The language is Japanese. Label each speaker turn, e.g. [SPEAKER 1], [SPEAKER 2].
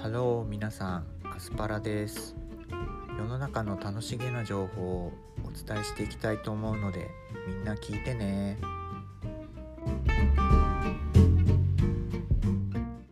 [SPEAKER 1] ハロー皆さんアスパラです。世の中の楽しげな情報をお伝えしていきたいと思うのでみんな聞いてね。